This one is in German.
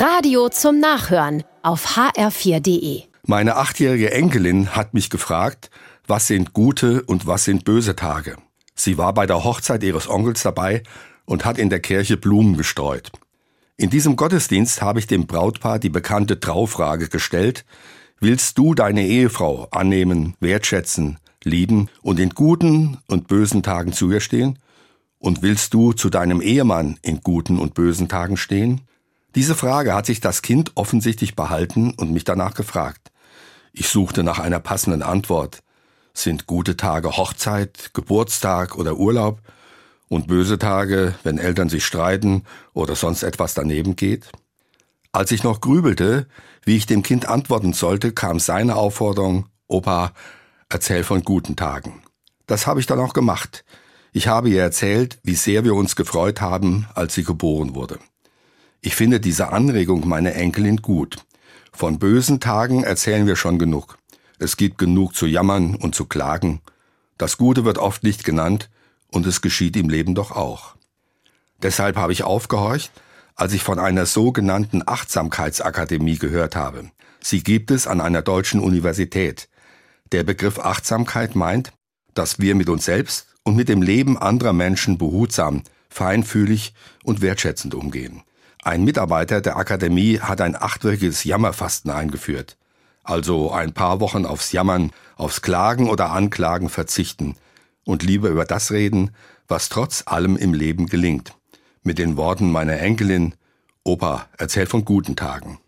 Radio zum Nachhören auf hr4.de. Meine achtjährige Enkelin hat mich gefragt, was sind gute und was sind böse Tage. Sie war bei der Hochzeit ihres Onkels dabei und hat in der Kirche Blumen gestreut. In diesem Gottesdienst habe ich dem Brautpaar die bekannte Traufrage gestellt, willst du deine Ehefrau annehmen, wertschätzen, lieben und in guten und bösen Tagen zu ihr stehen? Und willst du zu deinem Ehemann in guten und bösen Tagen stehen? Diese Frage hat sich das Kind offensichtlich behalten und mich danach gefragt. Ich suchte nach einer passenden Antwort. Sind gute Tage Hochzeit, Geburtstag oder Urlaub und böse Tage, wenn Eltern sich streiten oder sonst etwas daneben geht? Als ich noch grübelte, wie ich dem Kind antworten sollte, kam seine Aufforderung, Opa, erzähl von guten Tagen. Das habe ich dann auch gemacht. Ich habe ihr erzählt, wie sehr wir uns gefreut haben, als sie geboren wurde. Ich finde diese Anregung meiner Enkelin gut. Von bösen Tagen erzählen wir schon genug. Es gibt genug zu jammern und zu klagen. Das Gute wird oft nicht genannt und es geschieht im Leben doch auch. Deshalb habe ich aufgehorcht, als ich von einer sogenannten Achtsamkeitsakademie gehört habe. Sie gibt es an einer deutschen Universität. Der Begriff Achtsamkeit meint, dass wir mit uns selbst und mit dem Leben anderer Menschen behutsam, feinfühlig und wertschätzend umgehen. Ein Mitarbeiter der Akademie hat ein achtwöchiges Jammerfasten eingeführt. Also ein paar Wochen aufs Jammern, aufs Klagen oder Anklagen verzichten und lieber über das reden, was trotz allem im Leben gelingt. Mit den Worten meiner Enkelin, Opa, erzähl von guten Tagen.